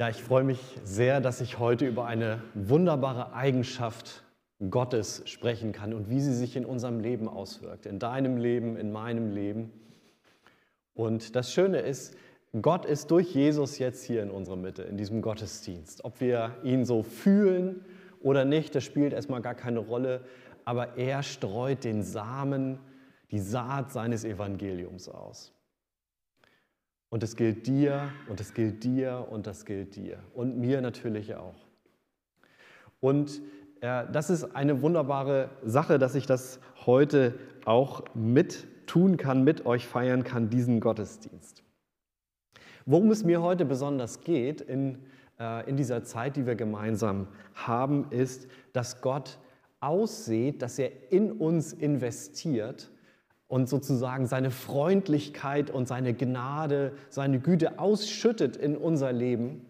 Ja, ich freue mich sehr, dass ich heute über eine wunderbare Eigenschaft Gottes sprechen kann und wie sie sich in unserem Leben auswirkt, in deinem Leben, in meinem Leben. Und das Schöne ist, Gott ist durch Jesus jetzt hier in unserer Mitte, in diesem Gottesdienst. Ob wir ihn so fühlen oder nicht, das spielt erstmal gar keine Rolle, aber er streut den Samen, die Saat seines Evangeliums aus. Und es gilt dir und es gilt dir und das gilt dir und mir natürlich auch. Und äh, das ist eine wunderbare Sache, dass ich das heute auch mit tun kann, mit euch feiern kann, diesen Gottesdienst. Worum es mir heute besonders geht in, äh, in dieser Zeit, die wir gemeinsam haben, ist, dass Gott aussieht, dass er in uns investiert und sozusagen seine Freundlichkeit und seine Gnade, seine Güte ausschüttet in unser Leben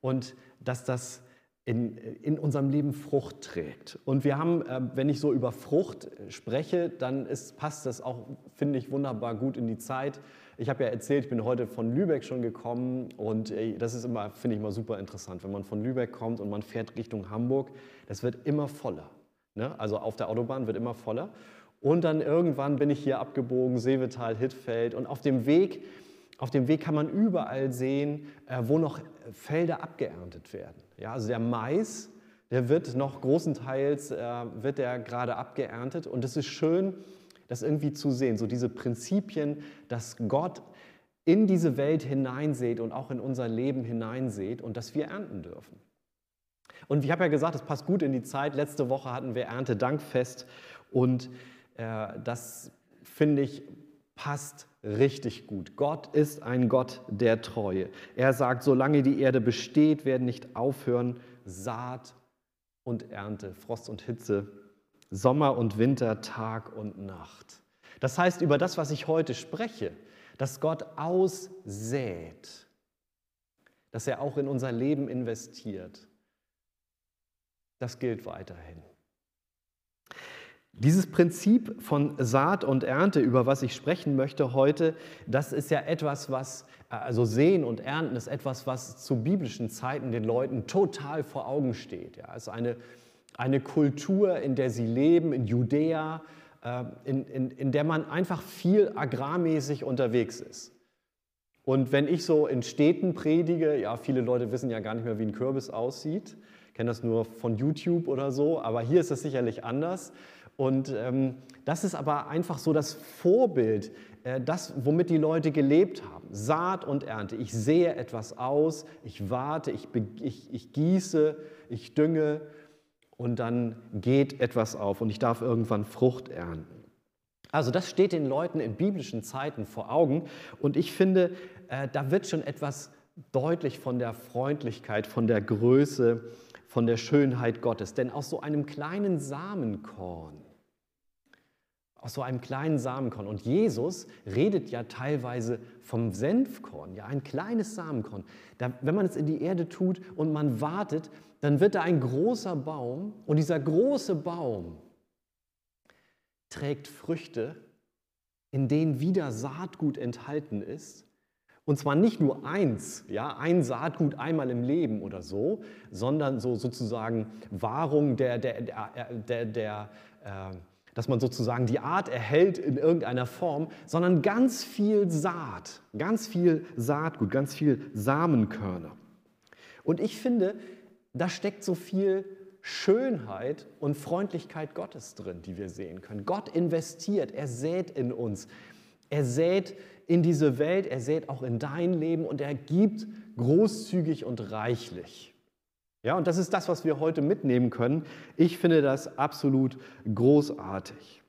und dass das in, in unserem Leben Frucht trägt. Und wir haben, äh, wenn ich so über Frucht spreche, dann ist, passt das auch, finde ich, wunderbar gut in die Zeit. Ich habe ja erzählt, ich bin heute von Lübeck schon gekommen und das ist immer, finde ich mal super interessant, wenn man von Lübeck kommt und man fährt Richtung Hamburg, das wird immer voller. Ne? Also auf der Autobahn wird immer voller. Und dann irgendwann bin ich hier abgebogen, Seevetal, Hittfeld. Und auf dem Weg, auf dem Weg kann man überall sehen, äh, wo noch Felder abgeerntet werden. Ja, also der Mais, der wird noch großenteils, äh, wird der gerade abgeerntet. Und es ist schön, das irgendwie zu sehen, so diese Prinzipien, dass Gott in diese Welt hineinseht und auch in unser Leben hineinseht und dass wir ernten dürfen. Und ich habe ja gesagt, es passt gut in die Zeit. Letzte Woche hatten wir Erntedankfest und äh, das finde ich passt richtig gut. Gott ist ein Gott der Treue. Er sagt, solange die Erde besteht, werden nicht aufhören Saat und Ernte, Frost und Hitze, Sommer und Winter, Tag und Nacht. Das heißt, über das, was ich heute spreche, dass Gott aussät, dass er auch in unser Leben investiert, das gilt weiterhin. Dieses Prinzip von Saat und Ernte, über was ich sprechen möchte heute, das ist ja etwas, was, also Sehen und Ernten ist etwas, was zu biblischen Zeiten den Leuten total vor Augen steht. Ja, es ist eine, eine Kultur, in der sie leben, in Judäa, äh, in, in, in der man einfach viel agrarmäßig unterwegs ist. Und wenn ich so in Städten predige, ja, viele Leute wissen ja gar nicht mehr, wie ein Kürbis aussieht, kennen das nur von YouTube oder so, aber hier ist es sicherlich anders. Und ähm, das ist aber einfach so das Vorbild, äh, das, womit die Leute gelebt haben. Saat und Ernte. Ich sehe etwas aus, ich warte, ich, ich, ich gieße, ich dünge und dann geht etwas auf und ich darf irgendwann Frucht ernten. Also das steht den Leuten in biblischen Zeiten vor Augen und ich finde, äh, da wird schon etwas deutlich von der Freundlichkeit, von der Größe, von der Schönheit Gottes. Denn aus so einem kleinen Samenkorn aus so einem kleinen Samenkorn. Und Jesus redet ja teilweise vom Senfkorn, ja, ein kleines Samenkorn. Da, wenn man es in die Erde tut und man wartet, dann wird da ein großer Baum und dieser große Baum trägt Früchte, in denen wieder Saatgut enthalten ist. Und zwar nicht nur eins, ja, ein Saatgut einmal im Leben oder so, sondern so sozusagen Wahrung der, der, der, der, der äh, dass man sozusagen die Art erhält in irgendeiner Form, sondern ganz viel Saat, ganz viel Saatgut, ganz viel Samenkörner. Und ich finde, da steckt so viel Schönheit und Freundlichkeit Gottes drin, die wir sehen können. Gott investiert, er sät in uns. Er sät in diese Welt, er sät auch in dein Leben und er gibt großzügig und reichlich. Ja, und das ist das, was wir heute mitnehmen können. Ich finde das absolut großartig.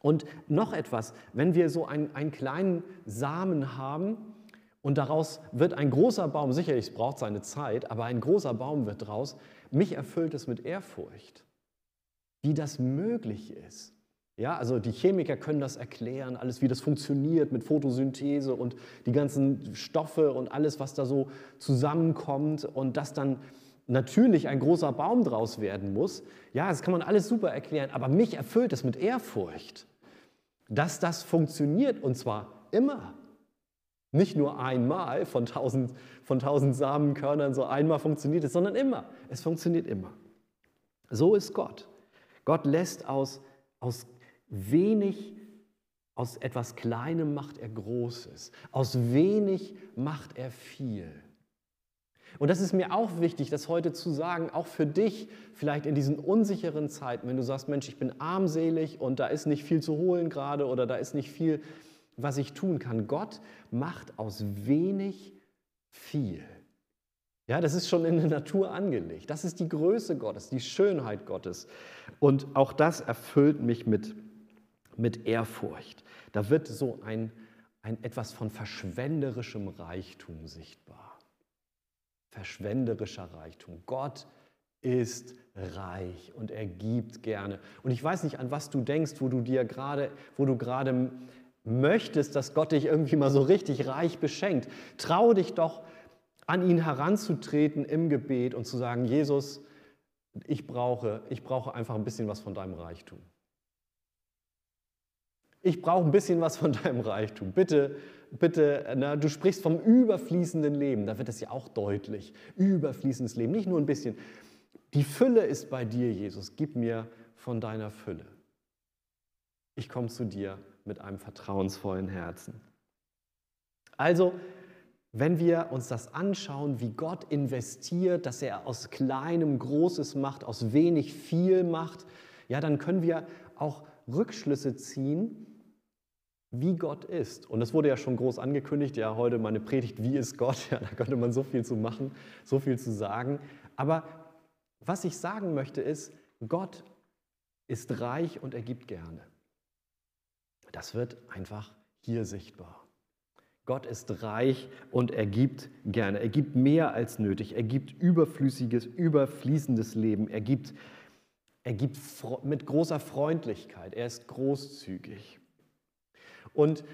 Und noch etwas, wenn wir so einen, einen kleinen Samen haben und daraus wird ein großer Baum, sicherlich es braucht seine Zeit, aber ein großer Baum wird daraus, mich erfüllt es mit Ehrfurcht, wie das möglich ist. Ja, also die Chemiker können das erklären, alles wie das funktioniert mit Photosynthese und die ganzen Stoffe und alles, was da so zusammenkommt und das dann natürlich ein großer Baum draus werden muss. Ja, das kann man alles super erklären, aber mich erfüllt es mit Ehrfurcht, dass das funktioniert und zwar immer. Nicht nur einmal von tausend, von tausend Samenkörnern so einmal funktioniert es, sondern immer. Es funktioniert immer. So ist Gott. Gott lässt aus, aus wenig, aus etwas Kleinem macht er Großes. Aus wenig macht er viel. Und das ist mir auch wichtig, das heute zu sagen, auch für dich, vielleicht in diesen unsicheren Zeiten, wenn du sagst, Mensch, ich bin armselig und da ist nicht viel zu holen gerade oder da ist nicht viel, was ich tun kann. Gott macht aus wenig viel. Ja, das ist schon in der Natur angelegt. Das ist die Größe Gottes, die Schönheit Gottes. Und auch das erfüllt mich mit, mit Ehrfurcht. Da wird so ein, ein etwas von verschwenderischem Reichtum sichtbar. Verschwenderischer Reichtum. Gott ist reich und er gibt gerne. Und ich weiß nicht, an was du denkst, wo du dir gerade, wo du gerade möchtest, dass Gott dich irgendwie mal so richtig reich beschenkt. Trau dich doch an ihn heranzutreten im Gebet und zu sagen, Jesus, ich brauche, ich brauche einfach ein bisschen was von deinem Reichtum. Ich brauche ein bisschen was von deinem Reichtum. Bitte, bitte, na, du sprichst vom überfließenden Leben, da wird es ja auch deutlich. Überfließendes Leben, nicht nur ein bisschen. Die Fülle ist bei dir, Jesus. Gib mir von deiner Fülle. Ich komme zu dir mit einem vertrauensvollen Herzen. Also, wenn wir uns das anschauen, wie Gott investiert, dass er aus kleinem Großes macht, aus wenig viel macht, ja, dann können wir auch Rückschlüsse ziehen, wie Gott ist. Und das wurde ja schon groß angekündigt, ja, heute meine Predigt, wie ist Gott? Ja, da könnte man so viel zu machen, so viel zu sagen. Aber was ich sagen möchte ist, Gott ist reich und er gibt gerne. Das wird einfach hier sichtbar. Gott ist reich und er gibt gerne. Er gibt mehr als nötig. Er gibt überflüssiges, überfließendes Leben. Er gibt, er gibt mit großer Freundlichkeit. Er ist großzügig. Und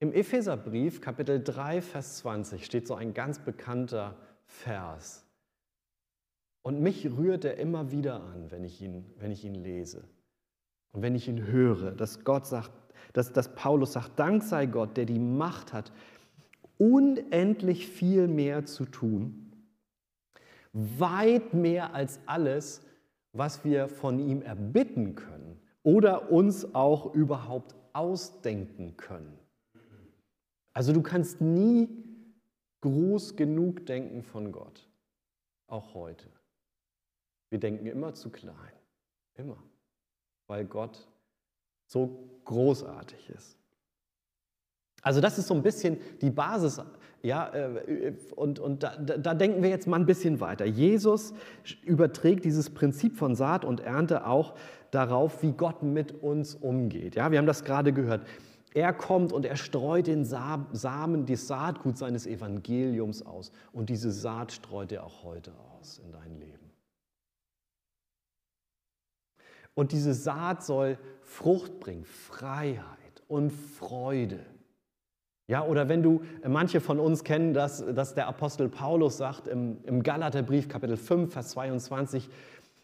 im Epheserbrief, Kapitel 3, Vers 20, steht so ein ganz bekannter Vers. Und mich rührt er immer wieder an, wenn ich ihn, wenn ich ihn lese. Und wenn ich ihn höre, dass Gott sagt, dass, dass Paulus sagt, Dank sei Gott, der die Macht hat, unendlich viel mehr zu tun, weit mehr als alles, was wir von ihm erbitten können oder uns auch überhaupt ausdenken können. Also du kannst nie groß genug denken von Gott, auch heute. Wir denken immer zu klein, immer, weil Gott so großartig ist. Also das ist so ein bisschen die Basis. Ja, äh, und, und da, da denken wir jetzt mal ein bisschen weiter. Jesus überträgt dieses Prinzip von Saat und Ernte auch darauf, wie Gott mit uns umgeht. Ja, wir haben das gerade gehört. Er kommt und er streut den Samen, das Saatgut seines Evangeliums aus. Und diese Saat streut er auch heute aus in dein Leben. Und diese Saat soll Frucht bringen, Freiheit und Freude. Ja, oder wenn du, manche von uns kennen das, dass der Apostel Paulus sagt im, im Galaterbrief Kapitel 5, Vers 22,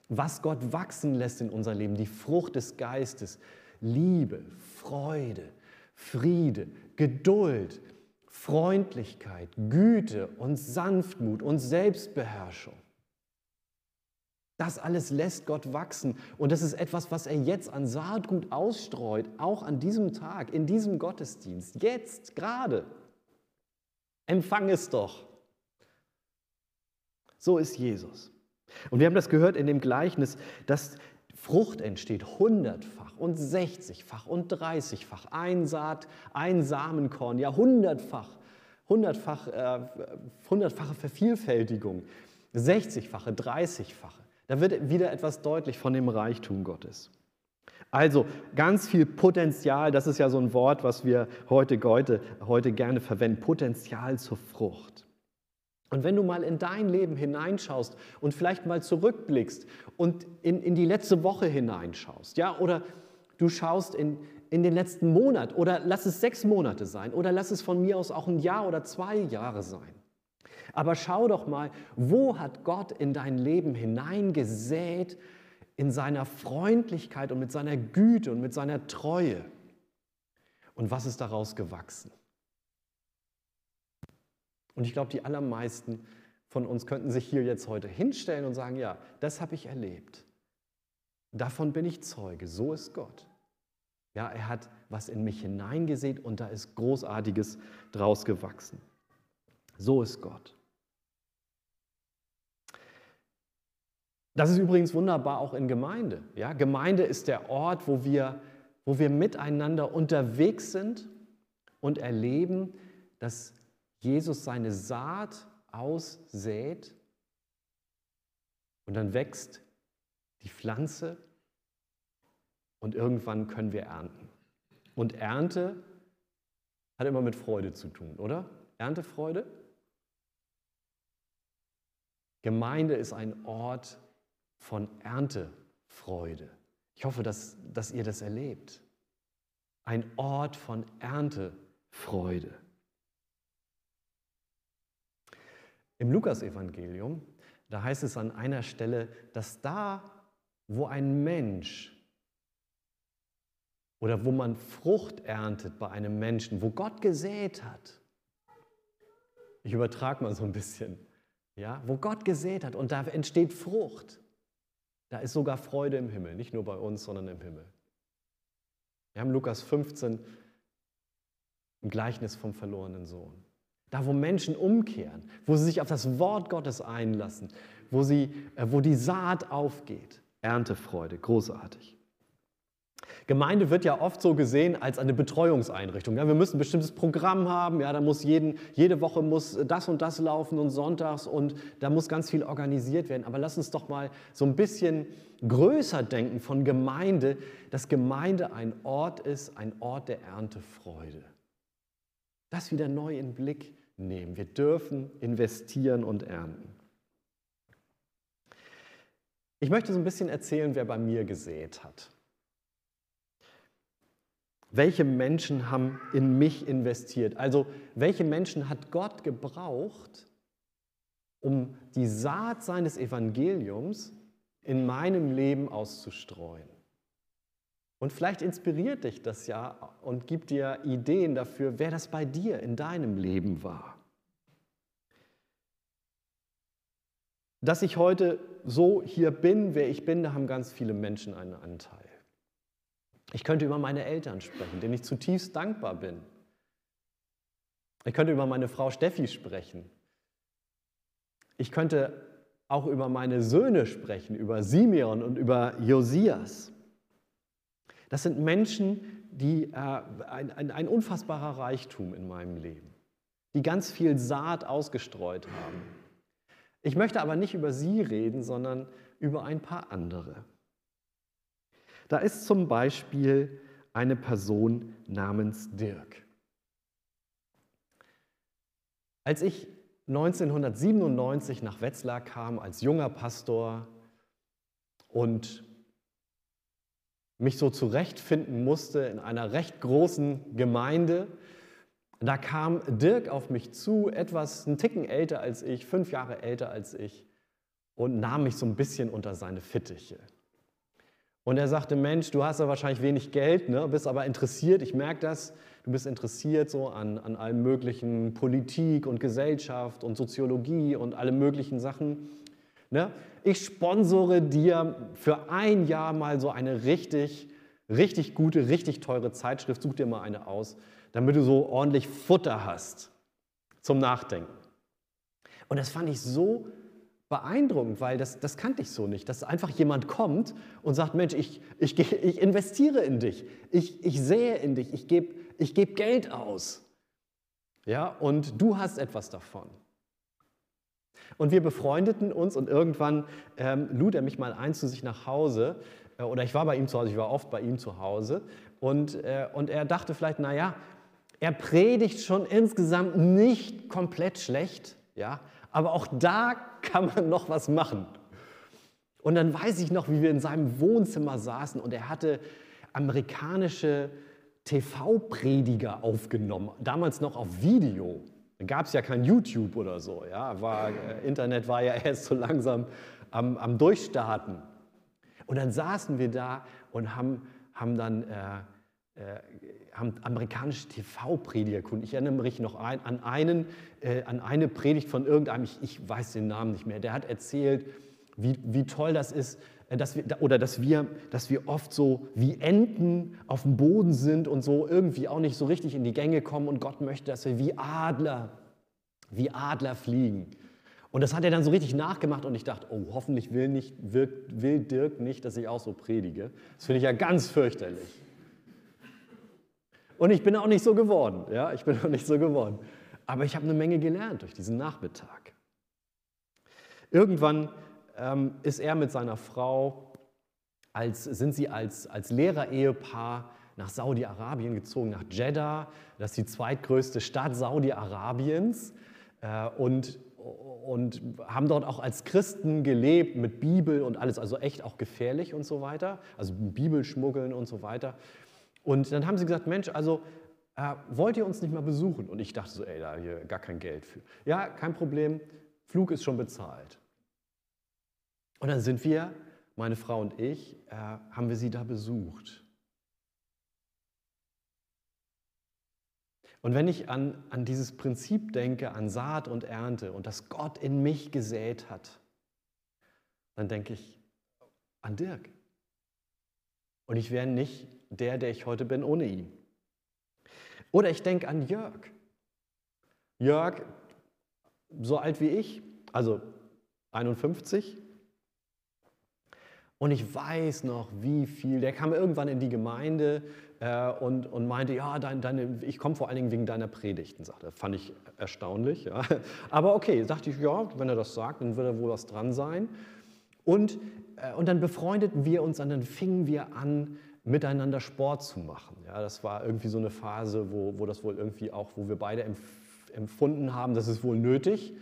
was Gott wachsen lässt in unser Leben, die Frucht des Geistes, Liebe, Freude, Friede, Geduld, Freundlichkeit, Güte und Sanftmut und Selbstbeherrschung. Das alles lässt Gott wachsen. Und das ist etwas, was er jetzt an Saatgut ausstreut, auch an diesem Tag, in diesem Gottesdienst, jetzt gerade. Empfang es doch. So ist Jesus. Und wir haben das gehört in dem Gleichnis, dass Frucht entsteht hundertfach und sechzigfach und dreißigfach. Ein Saat, ein Samenkorn, ja hundertfach, hundertfach, äh, hundertfache Vervielfältigung, sechzigfache, dreißigfache. Da wird wieder etwas deutlich von dem Reichtum Gottes. Also ganz viel Potenzial, das ist ja so ein Wort, was wir heute, heute, heute gerne verwenden, Potenzial zur Frucht. Und wenn du mal in dein Leben hineinschaust und vielleicht mal zurückblickst und in, in die letzte Woche hineinschaust, ja, oder du schaust in, in den letzten Monat oder lass es sechs Monate sein oder lass es von mir aus auch ein Jahr oder zwei Jahre sein. Aber schau doch mal, wo hat Gott in dein Leben hineingesät, in seiner Freundlichkeit und mit seiner Güte und mit seiner Treue. Und was ist daraus gewachsen? Und ich glaube, die allermeisten von uns könnten sich hier jetzt heute hinstellen und sagen, ja, das habe ich erlebt. Davon bin ich Zeuge. So ist Gott. Ja, er hat was in mich hineingesehen und da ist Großartiges draus gewachsen. So ist Gott. Das ist übrigens wunderbar auch in Gemeinde. Ja, Gemeinde ist der Ort, wo wir, wo wir miteinander unterwegs sind und erleben, dass Jesus seine Saat aussät und dann wächst die Pflanze und irgendwann können wir ernten. Und Ernte hat immer mit Freude zu tun, oder? Erntefreude? Gemeinde ist ein Ort von Erntefreude. Ich hoffe, dass, dass ihr das erlebt. Ein Ort von Erntefreude. Im Lukasevangelium, da heißt es an einer Stelle, dass da, wo ein Mensch oder wo man Frucht erntet bei einem Menschen, wo Gott gesät hat, ich übertrage mal so ein bisschen, ja, wo Gott gesät hat und da entsteht Frucht, da ist sogar Freude im Himmel, nicht nur bei uns, sondern im Himmel. Wir haben Lukas 15 ein Gleichnis vom verlorenen Sohn. Da, wo Menschen umkehren, wo sie sich auf das Wort Gottes einlassen, wo, sie, äh, wo die Saat aufgeht. Erntefreude, großartig. Gemeinde wird ja oft so gesehen als eine Betreuungseinrichtung. Ja, wir müssen ein bestimmtes Programm haben, ja, da muss jeden, jede Woche muss das und das laufen und sonntags und da muss ganz viel organisiert werden. Aber lass uns doch mal so ein bisschen größer denken von Gemeinde, dass Gemeinde ein Ort ist, ein Ort der Erntefreude. Das wieder neu in Blick nehmen. Wir dürfen investieren und ernten. Ich möchte so ein bisschen erzählen, wer bei mir gesät hat. Welche Menschen haben in mich investiert? Also welche Menschen hat Gott gebraucht, um die Saat seines Evangeliums in meinem Leben auszustreuen? Und vielleicht inspiriert dich das ja und gibt dir Ideen dafür, wer das bei dir in deinem Leben war. Dass ich heute so hier bin, wer ich bin, da haben ganz viele Menschen einen Anteil. Ich könnte über meine Eltern sprechen, denen ich zutiefst dankbar bin. Ich könnte über meine Frau Steffi sprechen. Ich könnte auch über meine Söhne sprechen, über Simeon und über Josias. Das sind Menschen, die äh, ein, ein, ein unfassbarer Reichtum in meinem Leben, die ganz viel Saat ausgestreut haben. Ich möchte aber nicht über sie reden, sondern über ein paar andere. Da ist zum Beispiel eine Person namens Dirk. Als ich 1997 nach Wetzlar kam als junger Pastor und mich so zurechtfinden musste in einer recht großen Gemeinde. Da kam Dirk auf mich zu, etwas einen Ticken älter als ich, fünf Jahre älter als ich, und nahm mich so ein bisschen unter seine Fittiche. Und er sagte, Mensch, du hast ja wahrscheinlich wenig Geld, ne, bist aber interessiert, ich merke das, du bist interessiert so an, an allem möglichen Politik und Gesellschaft und Soziologie und alle möglichen Sachen. Ne? Ich sponsore dir für ein Jahr mal so eine richtig, richtig gute, richtig teure Zeitschrift. Such dir mal eine aus, damit du so ordentlich Futter hast zum Nachdenken. Und das fand ich so beeindruckend, weil das, das kannte ich so nicht, dass einfach jemand kommt und sagt, Mensch, ich, ich, ich investiere in dich, ich, ich sähe in dich, ich gebe ich geb Geld aus. Ja, und du hast etwas davon. Und wir befreundeten uns und irgendwann ähm, lud er mich mal ein zu sich nach Hause. Äh, oder ich war bei ihm zu Hause, ich war oft bei ihm zu Hause. Und, äh, und er dachte vielleicht, naja, er predigt schon insgesamt nicht komplett schlecht, ja, aber auch da kann man noch was machen. Und dann weiß ich noch, wie wir in seinem Wohnzimmer saßen und er hatte amerikanische TV-Prediger aufgenommen, damals noch auf Video. Gab es ja kein YouTube oder so. Ja? War, äh, Internet war ja erst so langsam am, am Durchstarten. Und dann saßen wir da und haben, haben dann äh, äh, haben amerikanische TV-Prediger gefunden. Ich erinnere mich noch ein, an, einen, äh, an eine Predigt von irgendeinem, ich, ich, weiß den Namen nicht mehr, der hat erzählt, wie, wie toll das ist, dass wir, oder dass wir, dass wir oft so wie Enten auf dem Boden sind und so irgendwie auch nicht so richtig in die Gänge kommen und Gott möchte, dass wir wie Adler, wie Adler fliegen. Und das hat er dann so richtig nachgemacht und ich dachte, oh, hoffentlich will, nicht, will Dirk nicht, dass ich auch so predige. Das finde ich ja ganz fürchterlich. Und ich bin auch nicht so geworden. Ja, ich bin auch nicht so geworden. Aber ich habe eine Menge gelernt durch diesen Nachmittag. Irgendwann ähm, ist er mit seiner Frau, als, sind sie als, als Lehrerehepaar nach Saudi-Arabien gezogen, nach Jeddah. Das ist die zweitgrößte Stadt Saudi-Arabiens. Äh, und, und haben dort auch als Christen gelebt mit Bibel und alles, also echt auch gefährlich und so weiter. Also Bibelschmuggeln und so weiter. Und dann haben sie gesagt, Mensch, also äh, wollt ihr uns nicht mal besuchen? Und ich dachte so, ey, da hier gar kein Geld für. Ja, kein Problem, Flug ist schon bezahlt. Und dann sind wir, meine Frau und ich, äh, haben wir sie da besucht. Und wenn ich an, an dieses Prinzip denke, an Saat und Ernte und dass Gott in mich gesät hat, dann denke ich an Dirk. Und ich wäre nicht der, der ich heute bin, ohne ihn. Oder ich denke an Jörg. Jörg, so alt wie ich, also 51. Und ich weiß noch, wie viel. Der kam irgendwann in die Gemeinde äh, und, und meinte, ja, dein, deine, ich komme vor allen Dingen wegen deiner Predigten, sagte er. Fand ich erstaunlich. Ja. Aber okay, dachte ich, ja, wenn er das sagt, dann wird da wohl was dran sein. Und, äh, und dann befreundeten wir uns und dann fingen wir an, miteinander Sport zu machen. Ja, das war irgendwie so eine Phase, wo, wo das wohl irgendwie auch, wo wir beide empfunden haben, das ist wohl nötig.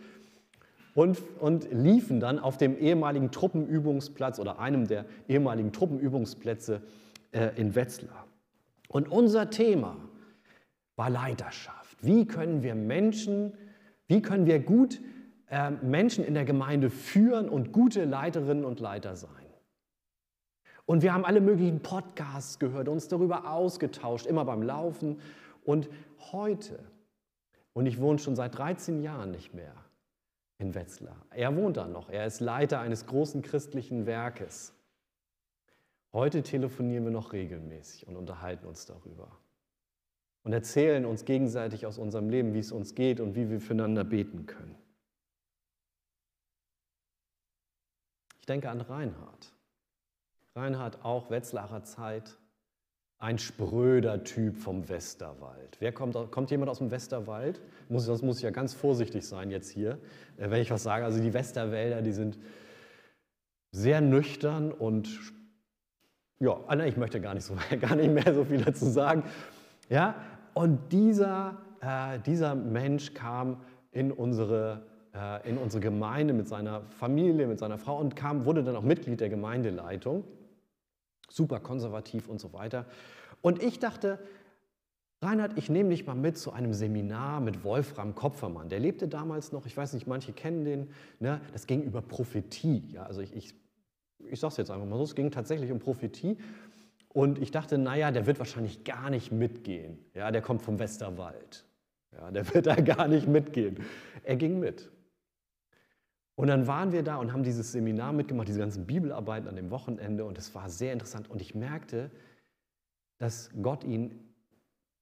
Und, und liefen dann auf dem ehemaligen Truppenübungsplatz oder einem der ehemaligen Truppenübungsplätze äh, in Wetzlar. Und unser Thema war Leiterschaft. Wie können wir Menschen, wie können wir gut äh, Menschen in der Gemeinde führen und gute Leiterinnen und Leiter sein? Und wir haben alle möglichen Podcasts gehört, uns darüber ausgetauscht, immer beim Laufen. Und heute, und ich wohne schon seit 13 Jahren nicht mehr in Wetzlar. Er wohnt da noch. Er ist Leiter eines großen christlichen Werkes. Heute telefonieren wir noch regelmäßig und unterhalten uns darüber. Und erzählen uns gegenseitig aus unserem Leben, wie es uns geht und wie wir füreinander beten können. Ich denke an Reinhard. Reinhard auch Wetzlarer Zeit, ein spröder Typ vom Westerwald. Wer kommt, kommt jemand aus dem Westerwald? Muss, das muss ich ja ganz vorsichtig sein jetzt hier, äh, wenn ich was sage. Also die Westerwälder, die sind sehr nüchtern und ja, ah, ich möchte gar nicht, so, gar nicht mehr so viel dazu sagen. Ja, und dieser, äh, dieser Mensch kam in unsere, äh, in unsere Gemeinde mit seiner Familie, mit seiner Frau und kam, wurde dann auch Mitglied der Gemeindeleitung super konservativ und so weiter. Und ich dachte, Reinhard, ich nehme dich mal mit zu einem Seminar mit Wolfram Kopfermann. Der lebte damals noch, ich weiß nicht, manche kennen den, ne? das ging über Prophetie. Ja? Also ich, ich, ich sage es jetzt einfach mal so, es ging tatsächlich um Prophetie. Und ich dachte, naja, der wird wahrscheinlich gar nicht mitgehen. Ja, der kommt vom Westerwald. Ja, der wird da gar nicht mitgehen. Er ging mit. Und dann waren wir da und haben dieses Seminar mitgemacht, diese ganzen Bibelarbeiten an dem Wochenende und es war sehr interessant und ich merkte, dass Gott ihn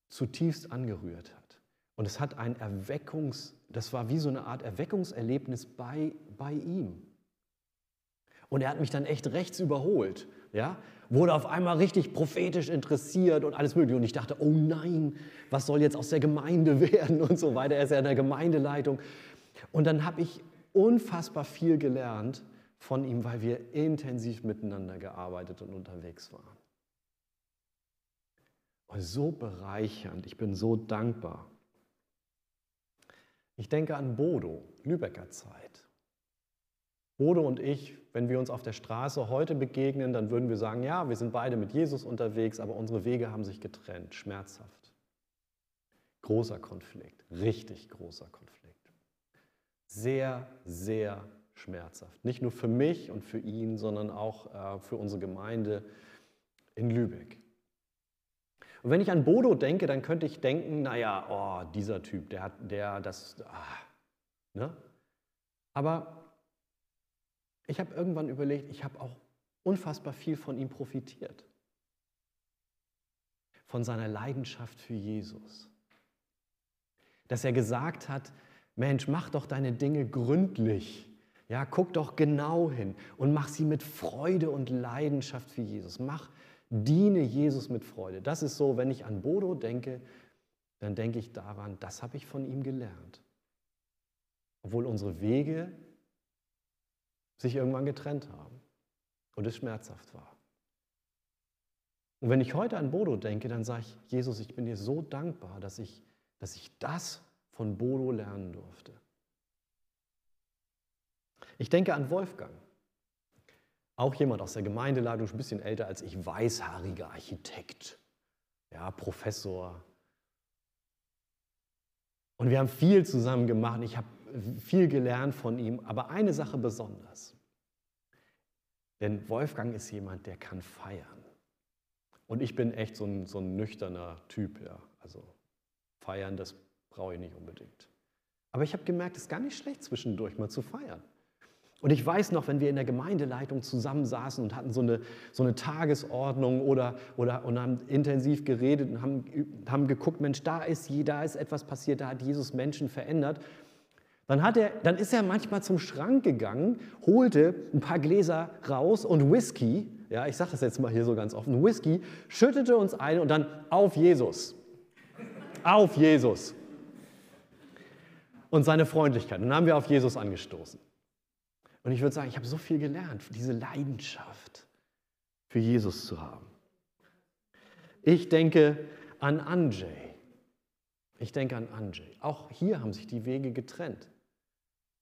zutiefst angerührt hat. Und es hat ein Erweckungs, das war wie so eine Art Erweckungserlebnis bei, bei ihm. Und er hat mich dann echt rechts überholt, ja, wurde auf einmal richtig prophetisch interessiert und alles mögliche. Und ich dachte, oh nein, was soll jetzt aus der Gemeinde werden und so weiter. Er ist ja in der Gemeindeleitung. Und dann habe ich unfassbar viel gelernt von ihm, weil wir intensiv miteinander gearbeitet und unterwegs waren. Und so bereichernd, ich bin so dankbar. Ich denke an Bodo, Lübecker Zeit. Bodo und ich, wenn wir uns auf der Straße heute begegnen, dann würden wir sagen, ja, wir sind beide mit Jesus unterwegs, aber unsere Wege haben sich getrennt, schmerzhaft. Großer Konflikt, richtig großer Konflikt sehr, sehr schmerzhaft. Nicht nur für mich und für ihn, sondern auch äh, für unsere Gemeinde in Lübeck. Und wenn ich an Bodo denke, dann könnte ich denken, naja, oh, dieser Typ, der hat, der, das, ah, ne? Aber ich habe irgendwann überlegt, ich habe auch unfassbar viel von ihm profitiert. Von seiner Leidenschaft für Jesus. Dass er gesagt hat, Mensch, mach doch deine Dinge gründlich. Ja, guck doch genau hin und mach sie mit Freude und Leidenschaft für Jesus. Mach, diene Jesus mit Freude. Das ist so, wenn ich an Bodo denke, dann denke ich daran, das habe ich von ihm gelernt. Obwohl unsere Wege sich irgendwann getrennt haben und es schmerzhaft war. Und wenn ich heute an Bodo denke, dann sage ich, Jesus, ich bin dir so dankbar, dass ich, dass ich das von Bodo lernen durfte. Ich denke an Wolfgang. Auch jemand aus der Gemeindeleitung, ein bisschen älter als ich, weißhaariger Architekt, ja, Professor. Und wir haben viel zusammen gemacht. Ich habe viel gelernt von ihm, aber eine Sache besonders. Denn Wolfgang ist jemand, der kann feiern. Und ich bin echt so ein, so ein nüchterner Typ, ja. Also feiern, das brauche ich nicht unbedingt. Aber ich habe gemerkt, es ist gar nicht schlecht, zwischendurch mal zu feiern. Und ich weiß noch, wenn wir in der Gemeindeleitung zusammensaßen und hatten so eine, so eine Tagesordnung oder, oder und haben intensiv geredet und haben, haben geguckt, Mensch, da ist, da ist etwas passiert, da hat Jesus Menschen verändert. Dann, hat er, dann ist er manchmal zum Schrank gegangen, holte ein paar Gläser raus und Whisky, ja, ich sage das jetzt mal hier so ganz offen, Whisky, schüttete uns ein und dann auf Jesus. Auf Jesus. Und seine Freundlichkeit. Und dann haben wir auf Jesus angestoßen. Und ich würde sagen, ich habe so viel gelernt, diese Leidenschaft für Jesus zu haben. Ich denke an Anjay. Ich denke an Anjay. Auch hier haben sich die Wege getrennt.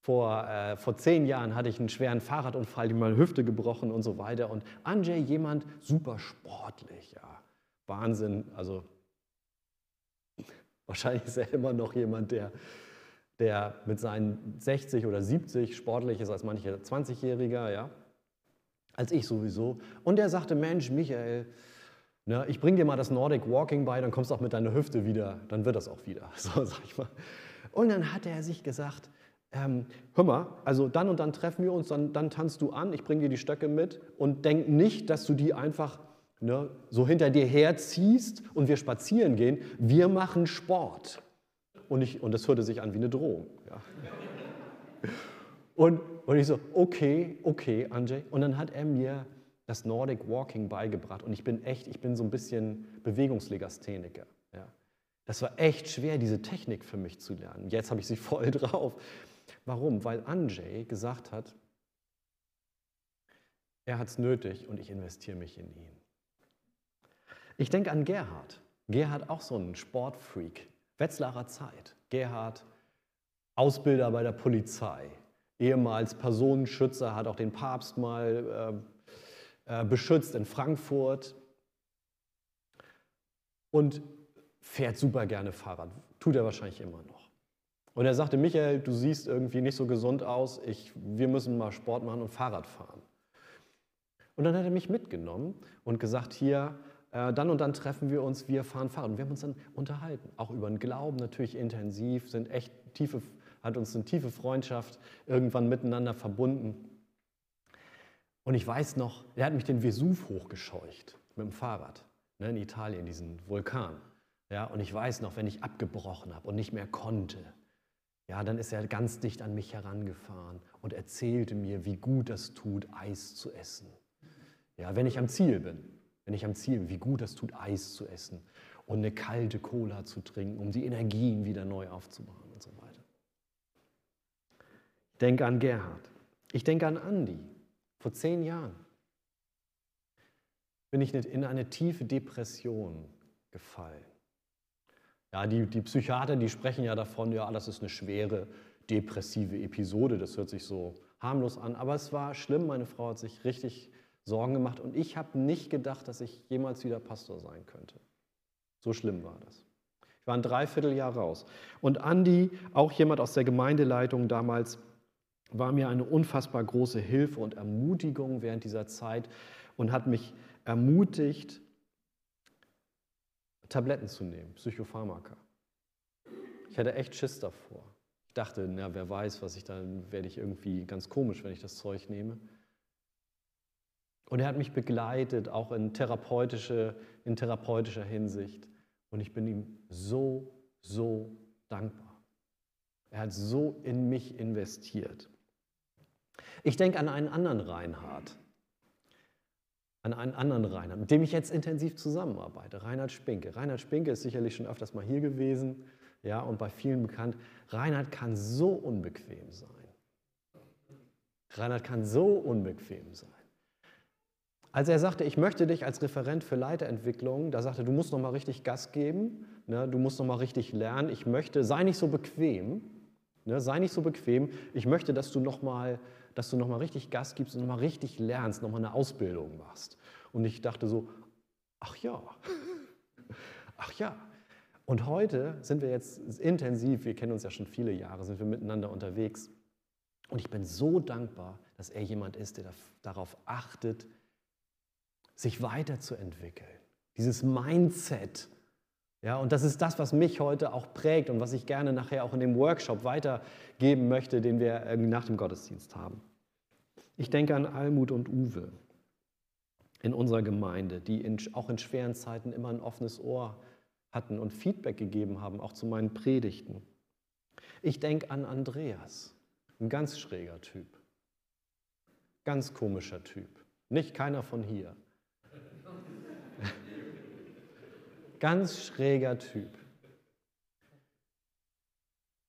Vor, äh, vor zehn Jahren hatte ich einen schweren Fahrradunfall, die meine Hüfte gebrochen und so weiter. Und Anjay, jemand super sportlich, ja. Wahnsinn. Also wahrscheinlich ist er immer noch jemand, der der mit seinen 60 oder 70 sportlich ist als manche 20-Jähriger, ja, als ich sowieso. Und der sagte, Mensch, Michael, ne, ich bring dir mal das Nordic Walking bei, dann kommst du auch mit deiner Hüfte wieder, dann wird das auch wieder, so sag ich mal. Und dann hat er sich gesagt, ähm, hör mal, also dann und dann treffen wir uns, dann, dann tanzt du an, ich bring dir die Stöcke mit und denk nicht, dass du die einfach ne, so hinter dir herziehst und wir spazieren gehen. Wir machen Sport und, ich, und das hörte sich an wie eine Drohung. Ja. Und, und ich so, okay, okay, Anjay. Und dann hat er mir das Nordic Walking beigebracht und ich bin echt, ich bin so ein bisschen Bewegungslegastheniker. Ja. Das war echt schwer, diese Technik für mich zu lernen. Jetzt habe ich sie voll drauf. Warum? Weil Anjay gesagt hat, er hat es nötig und ich investiere mich in ihn. Ich denke an Gerhard. Gerhard auch so ein Sportfreak. Wetzlarer Zeit. Gerhard, Ausbilder bei der Polizei, ehemals Personenschützer, hat auch den Papst mal äh, äh, beschützt in Frankfurt und fährt super gerne Fahrrad. Tut er wahrscheinlich immer noch. Und er sagte, Michael, du siehst irgendwie nicht so gesund aus, ich, wir müssen mal Sport machen und Fahrrad fahren. Und dann hat er mich mitgenommen und gesagt, hier, dann und dann treffen wir uns, wir fahren Fahrrad. Und wir haben uns dann unterhalten, auch über den Glauben natürlich intensiv, sind echt tiefe, hat uns eine tiefe Freundschaft irgendwann miteinander verbunden. Und ich weiß noch, er hat mich den Vesuv hochgescheucht mit dem Fahrrad ne, in Italien, diesen Vulkan. Ja, und ich weiß noch, wenn ich abgebrochen habe und nicht mehr konnte, ja, dann ist er ganz dicht an mich herangefahren und erzählte mir, wie gut das tut, Eis zu essen. Ja, wenn ich am Ziel bin wenn ich am Ziel bin, wie gut das tut, Eis zu essen und eine kalte Cola zu trinken, um die Energien wieder neu aufzubauen und so weiter. Ich denke an Gerhard. Ich denke an Andi. Vor zehn Jahren bin ich in eine tiefe Depression gefallen. Ja, die, die Psychiater, die sprechen ja davon, ja, das ist eine schwere depressive Episode. Das hört sich so harmlos an, aber es war schlimm. Meine Frau hat sich richtig Sorgen gemacht und ich habe nicht gedacht, dass ich jemals wieder Pastor sein könnte. So schlimm war das. Ich war ein Dreivierteljahr raus. Und Andi, auch jemand aus der Gemeindeleitung damals, war mir eine unfassbar große Hilfe und Ermutigung während dieser Zeit und hat mich ermutigt, Tabletten zu nehmen, Psychopharmaka. Ich hatte echt Schiss davor. Ich dachte, na, wer weiß, was ich dann werde ich irgendwie ganz komisch, wenn ich das Zeug nehme. Und er hat mich begleitet, auch in, therapeutische, in therapeutischer Hinsicht. Und ich bin ihm so, so dankbar. Er hat so in mich investiert. Ich denke an einen anderen Reinhard, an einen anderen Reinhard, mit dem ich jetzt intensiv zusammenarbeite, Reinhard Spinke. Reinhard Spinke ist sicherlich schon öfters mal hier gewesen ja, und bei vielen bekannt. Reinhard kann so unbequem sein. Reinhard kann so unbequem sein. Als er sagte, ich möchte dich als Referent für Leiterentwicklung, da sagte er, du musst noch mal richtig Gas geben, ne, du musst noch mal richtig lernen, ich möchte, sei nicht so bequem, ne, sei nicht so bequem, ich möchte, dass du noch mal, dass du noch mal richtig Gas gibst und noch mal richtig lernst, noch mal eine Ausbildung machst. Und ich dachte so, ach ja, ach ja. Und heute sind wir jetzt intensiv, wir kennen uns ja schon viele Jahre, sind wir miteinander unterwegs. Und ich bin so dankbar, dass er jemand ist, der darauf achtet, sich weiterzuentwickeln. Dieses Mindset. Ja, und das ist das, was mich heute auch prägt und was ich gerne nachher auch in dem Workshop weitergeben möchte, den wir nach dem Gottesdienst haben. Ich denke an Almut und Uwe in unserer Gemeinde, die in, auch in schweren Zeiten immer ein offenes Ohr hatten und Feedback gegeben haben, auch zu meinen Predigten. Ich denke an Andreas, ein ganz schräger Typ, ganz komischer Typ, nicht keiner von hier. Ganz schräger Typ,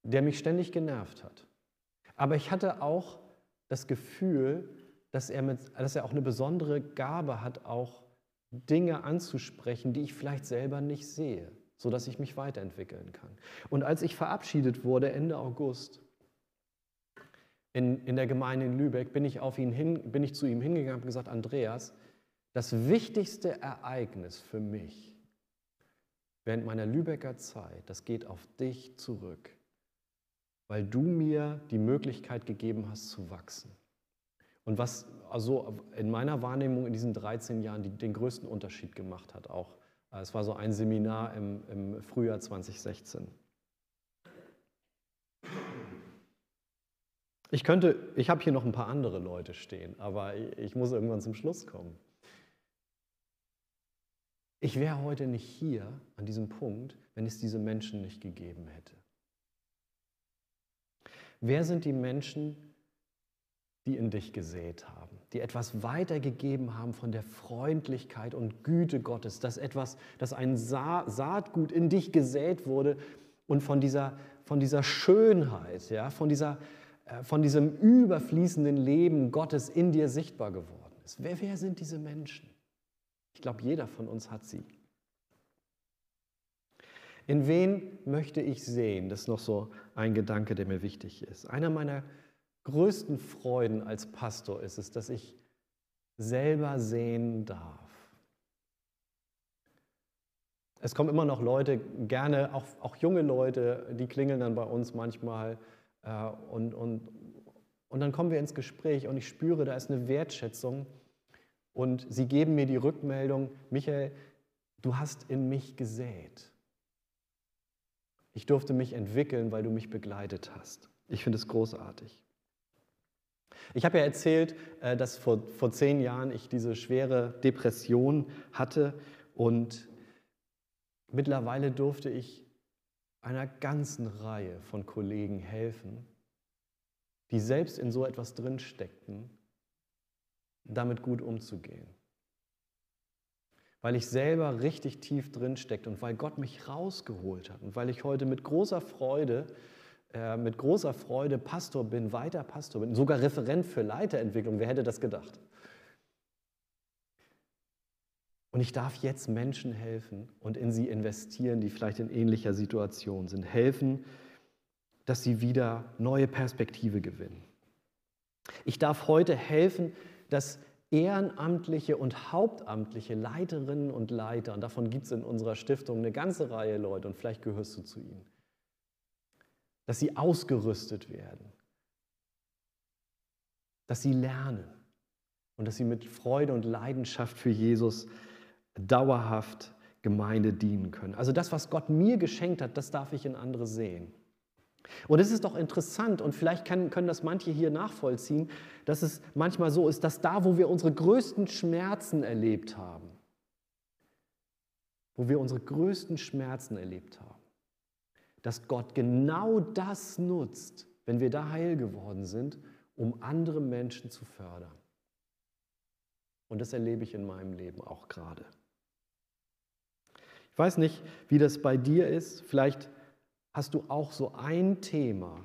der mich ständig genervt hat. Aber ich hatte auch das Gefühl, dass er, mit, dass er auch eine besondere Gabe hat, auch Dinge anzusprechen, die ich vielleicht selber nicht sehe, sodass ich mich weiterentwickeln kann. Und als ich verabschiedet wurde Ende August in, in der Gemeinde in Lübeck, bin ich, auf ihn hin, bin ich zu ihm hingegangen und gesagt, Andreas, das wichtigste Ereignis für mich während meiner Lübecker Zeit, das geht auf dich zurück, weil du mir die Möglichkeit gegeben hast zu wachsen. Und was also in meiner Wahrnehmung in diesen 13 Jahren die, den größten Unterschied gemacht hat, auch äh, es war so ein Seminar im, im Frühjahr 2016. Ich könnte, ich habe hier noch ein paar andere Leute stehen, aber ich muss irgendwann zum Schluss kommen. Ich wäre heute nicht hier an diesem Punkt, wenn es diese Menschen nicht gegeben hätte. Wer sind die Menschen, die in dich gesät haben, die etwas weitergegeben haben von der Freundlichkeit und Güte Gottes, dass etwas, dass ein Sa Saatgut in dich gesät wurde und von dieser, von dieser Schönheit, ja, von, dieser, äh, von diesem überfließenden Leben Gottes in dir sichtbar geworden ist. Wer, wer sind diese Menschen? Ich glaube, jeder von uns hat sie. In wen möchte ich sehen? Das ist noch so ein Gedanke, der mir wichtig ist. Einer meiner größten Freuden als Pastor ist es, dass ich selber sehen darf. Es kommen immer noch Leute, gerne auch, auch junge Leute, die klingeln dann bei uns manchmal äh, und, und, und dann kommen wir ins Gespräch und ich spüre, da ist eine Wertschätzung und sie geben mir die Rückmeldung, Michael, du hast in mich gesät. Ich durfte mich entwickeln, weil du mich begleitet hast. Ich finde es großartig. Ich habe ja erzählt, äh, dass vor, vor zehn Jahren ich diese schwere Depression hatte und mittlerweile durfte ich einer ganzen Reihe von Kollegen helfen, die selbst in so etwas drinsteckten damit gut umzugehen. Weil ich selber richtig tief drin steckt und weil Gott mich rausgeholt hat und weil ich heute mit großer Freude, äh, mit großer Freude Pastor bin, weiter Pastor bin, sogar Referent für Leiterentwicklung. Wer hätte das gedacht? Und ich darf jetzt Menschen helfen und in sie investieren, die vielleicht in ähnlicher Situation sind. Helfen, dass sie wieder neue Perspektive gewinnen. Ich darf heute helfen, dass ehrenamtliche und hauptamtliche Leiterinnen und Leiter, und davon gibt es in unserer Stiftung eine ganze Reihe Leute, und vielleicht gehörst du zu ihnen, dass sie ausgerüstet werden, dass sie lernen und dass sie mit Freude und Leidenschaft für Jesus dauerhaft Gemeinde dienen können. Also das, was Gott mir geschenkt hat, das darf ich in andere sehen. Und es ist doch interessant, und vielleicht können, können das manche hier nachvollziehen, dass es manchmal so ist, dass da, wo wir unsere größten Schmerzen erlebt haben, wo wir unsere größten Schmerzen erlebt haben, dass Gott genau das nutzt, wenn wir da heil geworden sind, um andere Menschen zu fördern. Und das erlebe ich in meinem Leben auch gerade. Ich weiß nicht, wie das bei dir ist. Vielleicht hast du auch so ein Thema.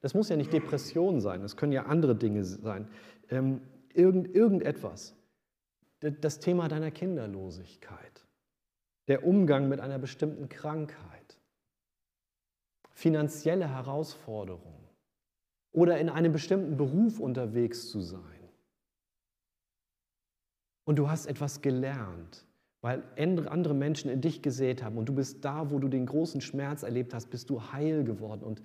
Das muss ja nicht Depression sein, das können ja andere Dinge sein. Ähm, irgend, irgendetwas. Das Thema deiner Kinderlosigkeit, der Umgang mit einer bestimmten Krankheit, finanzielle Herausforderungen oder in einem bestimmten Beruf unterwegs zu sein. Und du hast etwas gelernt weil andere Menschen in dich gesät haben und du bist da, wo du den großen Schmerz erlebt hast, bist du heil geworden und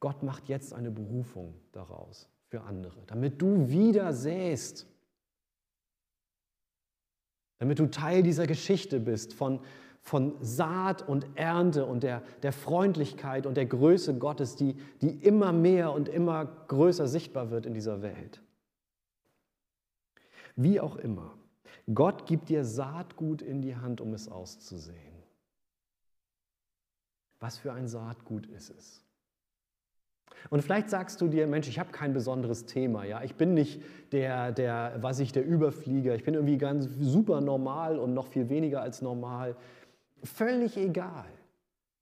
Gott macht jetzt eine Berufung daraus für andere, damit du wieder säst, damit du Teil dieser Geschichte bist von, von Saat und Ernte und der, der Freundlichkeit und der Größe Gottes, die, die immer mehr und immer größer sichtbar wird in dieser Welt. Wie auch immer. Gott gibt dir Saatgut in die Hand, um es auszusehen. Was für ein Saatgut ist es? Und vielleicht sagst du dir, Mensch, ich habe kein besonderes Thema, ja, ich bin nicht der, der, was ich, der Überflieger, ich bin irgendwie ganz super normal und noch viel weniger als normal. Völlig egal.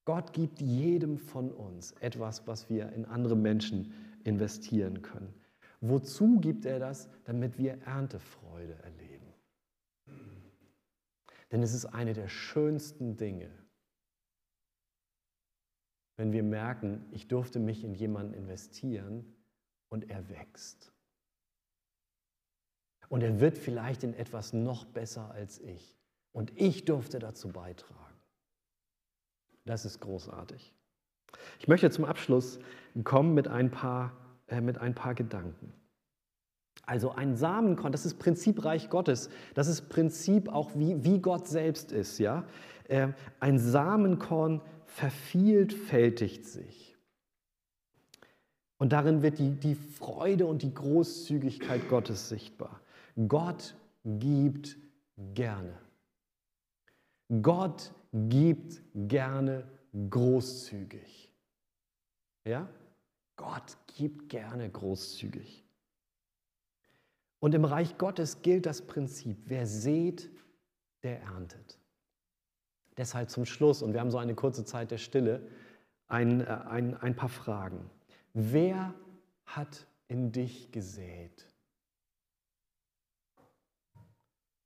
Gott gibt jedem von uns etwas, was wir in andere Menschen investieren können. Wozu gibt er das? Damit wir Erntefreude erleben. Denn es ist eine der schönsten Dinge, wenn wir merken, ich durfte mich in jemanden investieren und er wächst. Und er wird vielleicht in etwas noch besser als ich. Und ich durfte dazu beitragen. Das ist großartig. Ich möchte zum Abschluss kommen mit ein paar, äh, mit ein paar Gedanken. Also ein Samenkorn, das ist Prinzip Reich Gottes. Das ist Prinzip auch, wie, wie Gott selbst ist. Ja? Äh, ein Samenkorn vervielfältigt sich. Und darin wird die, die Freude und die Großzügigkeit Gottes sichtbar. Gott gibt gerne. Gott gibt gerne großzügig. Ja? Gott gibt gerne großzügig. Und im Reich Gottes gilt das Prinzip, wer sät, der erntet. Deshalb zum Schluss, und wir haben so eine kurze Zeit der Stille, ein, äh, ein, ein paar Fragen. Wer hat in dich gesät?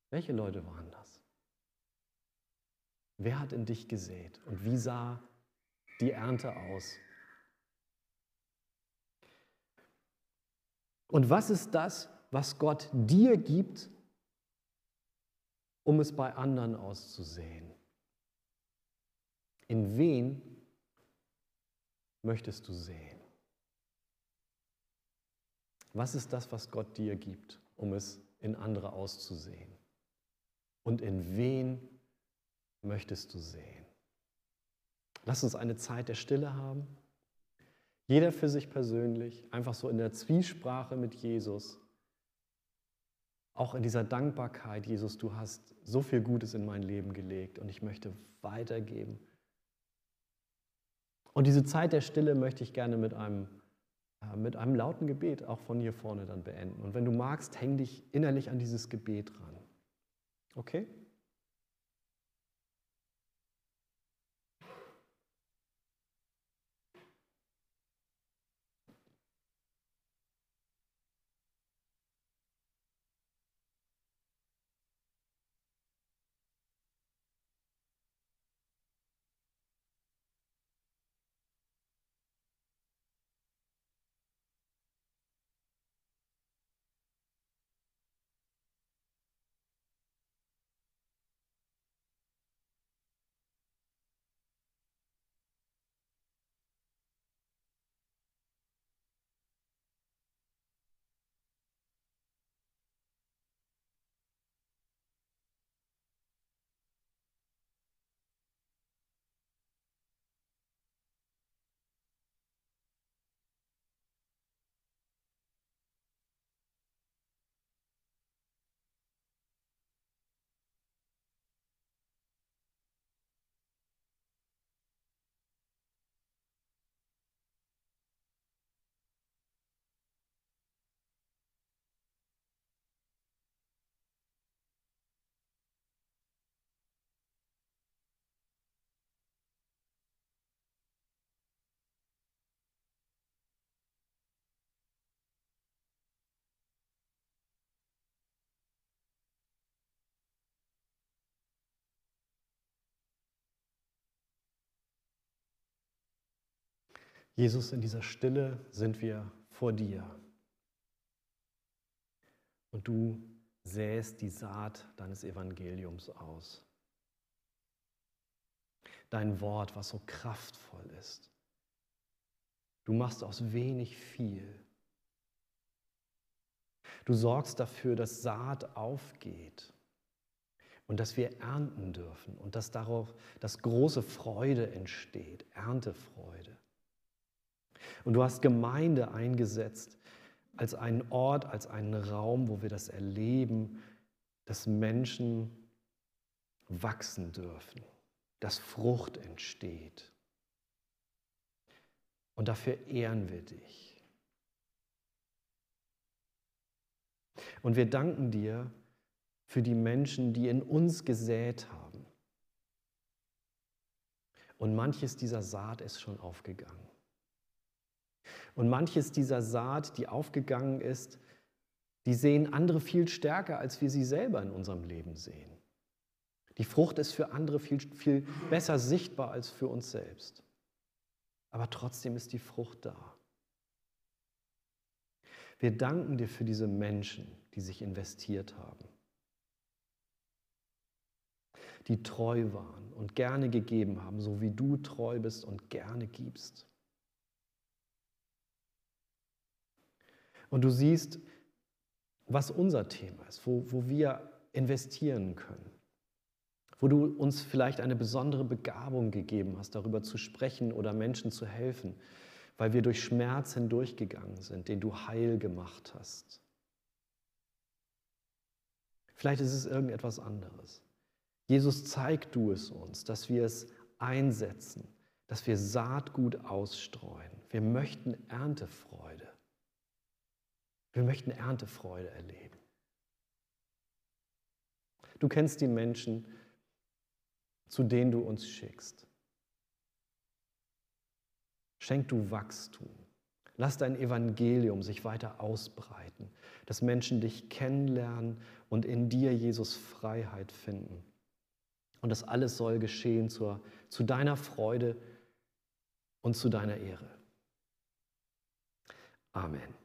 Welche Leute waren das? Wer hat in dich gesät und wie sah die Ernte aus? Und was ist das, was Gott dir gibt, um es bei anderen auszusehen. In wen möchtest du sehen? Was ist das, was Gott dir gibt, um es in andere auszusehen? Und in wen möchtest du sehen? Lass uns eine Zeit der Stille haben. Jeder für sich persönlich, einfach so in der Zwiesprache mit Jesus auch in dieser Dankbarkeit, Jesus, du hast so viel Gutes in mein Leben gelegt und ich möchte weitergeben. Und diese Zeit der Stille möchte ich gerne mit einem, äh, mit einem lauten Gebet auch von hier vorne dann beenden. Und wenn du magst, häng dich innerlich an dieses Gebet ran. Okay? Jesus, in dieser Stille sind wir vor dir. Und du säst die Saat deines Evangeliums aus. Dein Wort, was so kraftvoll ist. Du machst aus wenig viel. Du sorgst dafür, dass Saat aufgeht und dass wir ernten dürfen und dass darauf dass große Freude entsteht, Erntefreude. Und du hast Gemeinde eingesetzt als einen Ort, als einen Raum, wo wir das erleben, dass Menschen wachsen dürfen, dass Frucht entsteht. Und dafür ehren wir dich. Und wir danken dir für die Menschen, die in uns gesät haben. Und manches dieser Saat ist schon aufgegangen. Und manches dieser Saat, die aufgegangen ist, die sehen andere viel stärker, als wir sie selber in unserem Leben sehen. Die Frucht ist für andere viel, viel besser sichtbar als für uns selbst. Aber trotzdem ist die Frucht da. Wir danken dir für diese Menschen, die sich investiert haben, die treu waren und gerne gegeben haben, so wie du treu bist und gerne gibst. Und du siehst, was unser Thema ist, wo, wo wir investieren können, wo du uns vielleicht eine besondere Begabung gegeben hast, darüber zu sprechen oder Menschen zu helfen, weil wir durch Schmerz hindurchgegangen sind, den du heil gemacht hast. Vielleicht ist es irgendetwas anderes. Jesus, zeig du es uns, dass wir es einsetzen, dass wir Saatgut ausstreuen. Wir möchten Erntefreude. Wir möchten Erntefreude erleben. Du kennst die Menschen, zu denen du uns schickst. Schenk du Wachstum. Lass dein Evangelium sich weiter ausbreiten, dass Menschen dich kennenlernen und in dir, Jesus, Freiheit finden. Und das alles soll geschehen zur, zu deiner Freude und zu deiner Ehre. Amen.